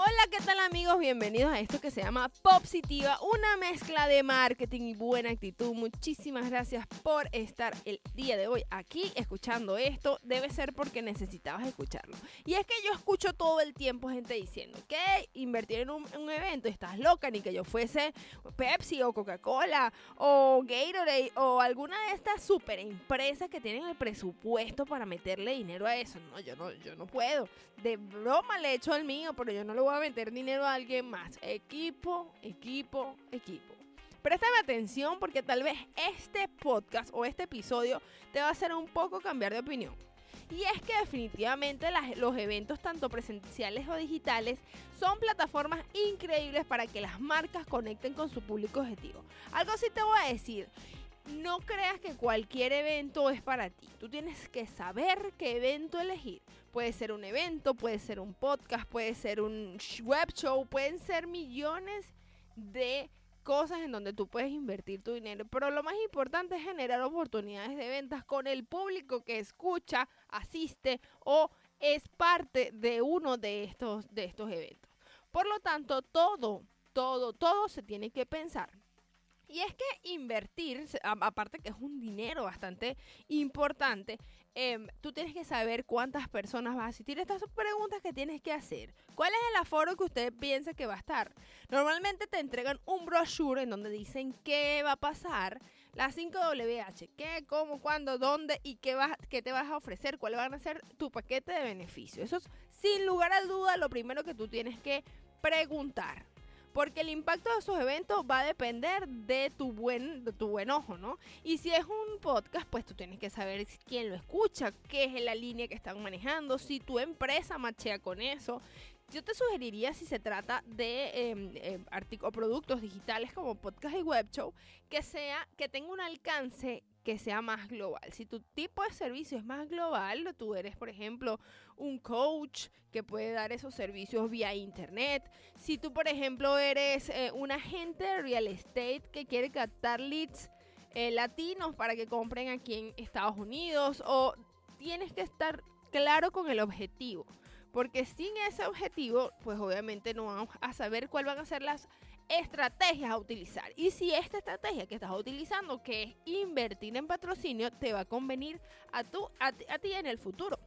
Hola, ¿qué tal amigos? Bienvenidos a esto que se llama Positiva, una mezcla de marketing y buena actitud. Muchísimas gracias por estar el día de hoy aquí escuchando esto. Debe ser porque necesitabas escucharlo. Y es que yo escucho todo el tiempo gente diciendo que invertir en un, un evento, estás loca, ni que yo fuese Pepsi o Coca-Cola o Gatorade o alguna de estas super empresas que tienen el presupuesto para meterle dinero a eso. No, yo no, yo no puedo. De broma le echo el mío, pero yo no le voy a meter dinero a alguien más. Equipo, equipo, equipo. Préstame atención porque tal vez este podcast o este episodio te va a hacer un poco cambiar de opinión. Y es que definitivamente los eventos tanto presenciales o digitales son plataformas increíbles para que las marcas conecten con su público objetivo. Algo sí te voy a decir, no creas que cualquier evento es para ti. Tú tienes que saber qué evento elegir. Puede ser un evento, puede ser un podcast, puede ser un web show, pueden ser millones de cosas en donde tú puedes invertir tu dinero. Pero lo más importante es generar oportunidades de ventas con el público que escucha, asiste o es parte de uno de estos, de estos eventos. Por lo tanto, todo, todo, todo se tiene que pensar. Y es que invertir, aparte que es un dinero bastante importante, em, tú tienes que saber cuántas personas vas a asistir. Estas son preguntas que tienes que hacer. ¿Cuál es el aforo que usted piensa que va a estar? Normalmente te entregan un brochure en donde dicen qué va a pasar, las 5WH, qué, cómo, cuándo, dónde y qué, vas, qué te vas a ofrecer, cuál van a ser tu paquete de beneficios. Eso es sin lugar a duda lo primero que tú tienes que preguntar. Porque el impacto de esos eventos va a depender de tu buen, de tu buen ojo, ¿no? Y si es un podcast, pues tú tienes que saber quién lo escucha, qué es la línea que están manejando, si tu empresa machea con eso. Yo te sugeriría, si se trata de eh, o productos digitales como podcast y web show, que sea, que tenga un alcance que sea más global. Si tu tipo de servicio es más global, tú eres, por ejemplo, un coach que puede dar esos servicios vía internet. Si tú, por ejemplo, eres eh, un agente de real estate que quiere captar leads eh, latinos para que compren aquí en Estados Unidos, o tienes que estar claro con el objetivo. Porque sin ese objetivo, pues obviamente no vamos a saber cuáles van a ser las estrategias a utilizar. Y si esta estrategia que estás utilizando, que es invertir en patrocinio, te va a convenir a, tú, a, a ti en el futuro.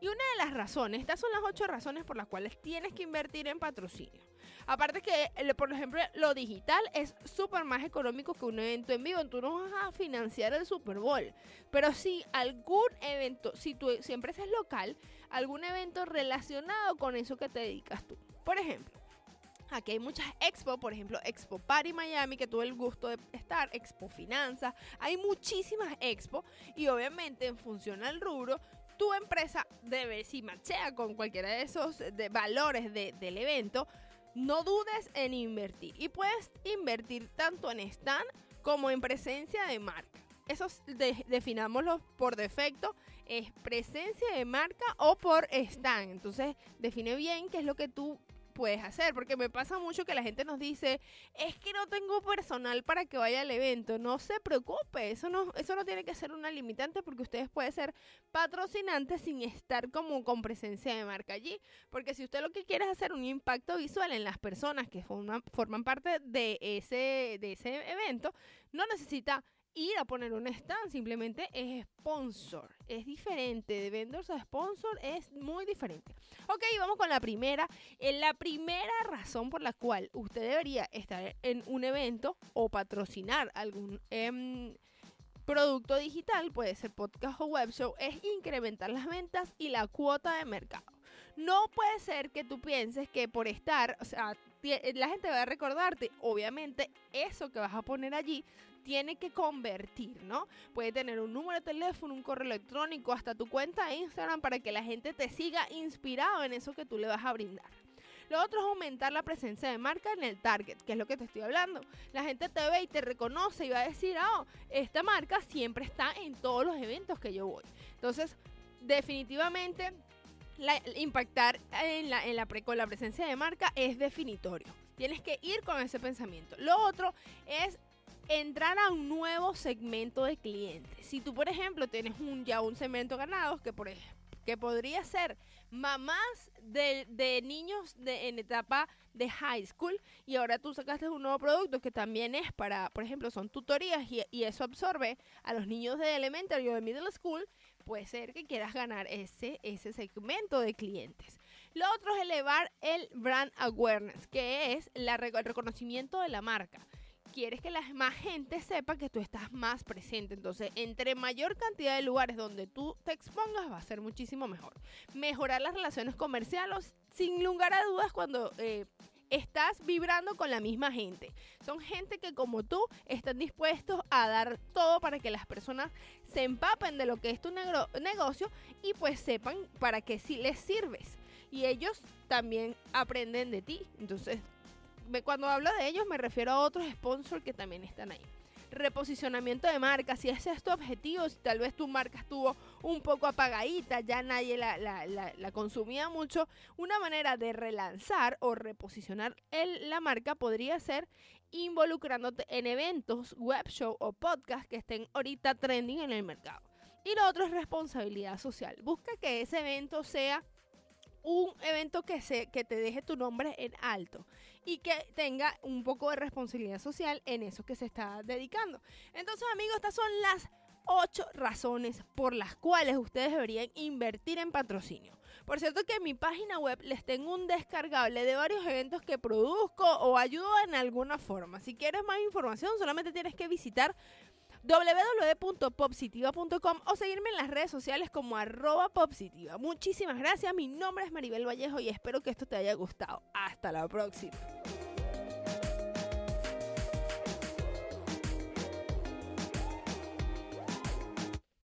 Y una de las razones, estas son las ocho razones por las cuales tienes que invertir en patrocinio. Aparte que, por ejemplo, lo digital es súper más económico que un evento en vivo. Tú no vas a financiar el Super Bowl. Pero si algún evento, si tu si empresa es local, algún evento relacionado con eso que te dedicas tú. Por ejemplo, Aquí hay muchas expo, por ejemplo, Expo Party Miami, que tuve el gusto de estar, Expo Finanzas, hay muchísimas expo y obviamente en función al rubro, tu empresa debe, si machea con cualquiera de esos de valores de- del evento, no dudes en invertir. Y puedes invertir tanto en stand como en presencia de marca. Eso es de- definámoslo por defecto, es presencia de marca o por stand. Entonces, define bien qué es lo que tú puedes hacer, porque me pasa mucho que la gente nos dice, es que no tengo personal para que vaya al evento, no se preocupe, eso no, eso no tiene que ser una limitante porque ustedes pueden ser patrocinantes sin estar como con presencia de marca allí, porque si usted lo que quiere es hacer un impacto visual en las personas que forman, forman parte de ese, de ese evento, no necesita ir a poner un stand, simplemente es sponsor. Es diferente, de vendors a sponsor es muy diferente. Ok, vamos con la primera. Eh, La primera razón por la cual usted debería estar en un evento o patrocinar algún em, producto digital, puede ser podcast o web show, es incrementar las ventas y la cuota de mercado. No puede ser que tú pienses que por estar, o sea, la gente va a recordarte, obviamente, eso que vas a poner allí tiene que convertir, ¿no? Puede tener un número de teléfono, un correo electrónico, hasta tu cuenta de Instagram para que la gente te siga inspirado en eso que tú le vas a brindar. Lo otro es aumentar la presencia de marca en el target, que es lo que te estoy hablando. La gente te ve y te reconoce y va a decir, oh, esta marca siempre está en todos los eventos que yo voy. Entonces, definitivamente, impactar en la, con la presencia de marca es definitorio. Tienes que ir con ese pensamiento. Lo otro es entrar a un nuevo segmento de clientes. Si tú, por ejemplo, tienes un, ya un segmento ganado, que, por, que podría ser mamás de, niños en etapa de high school y ahora tú sacaste un nuevo producto que también es para, por ejemplo, son tutorías y, y eso absorbe a los niños de elementary o de middle school, puede ser que quieras ganar ese, ese segmento de clientes. Lo otro es elevar el brand awareness, que es el reconocimiento de la marca quieres que la más gente sepa que tú estás más presente. Entonces, entre mayor cantidad de lugares donde tú te expongas, va a ser muchísimo mejor. Mejorar las relaciones comerciales, sin lugar a dudas, cuando eh, estás vibrando con la misma gente. Son gente que como tú están dispuestos a dar todo para que las personas se empapen de lo que es tu negocio y pues sepan para qué sí les sirves. Y ellos también aprenden de ti. Entonces, cuando hablo de ellos me refiero a otros sponsors que también están ahí. Reposicionamiento de marca, si ese es tu objetivo, si tal vez tu marca estuvo un poco apagadita, ya nadie la, consumía mucho, una manera de relanzar o reposicionar la marca podría ser involucrándote en eventos, web show o podcast que estén ahorita trending en el mercado. Y lo otro es responsabilidad social. Busca que ese evento sea un evento que, se, que te deje tu nombre en alto y que tenga un poco de responsabilidad social en eso que se está dedicando. Entonces, amigos, estas son las ocho razones por las cuales ustedes deberían invertir en patrocinio. Por cierto que en mi página web les tengo un descargable de varios eventos que produzco o ayudo en alguna forma. Si quieres más información, solamente tienes que visitar www.popsitiva.com o seguirme en las redes sociales como arroba popsitiva. Muchísimas gracias, mi nombre es Maribel Vallejo y espero que esto te haya gustado. Hasta la próxima.